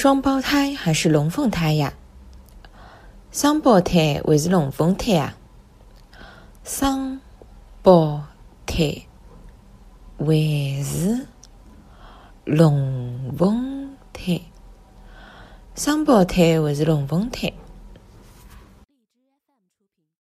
双胞胎还是龙凤胎呀？双胞胎还是龙凤胎啊？双胞胎还是龙凤胎？双胞胎还是龙凤胎？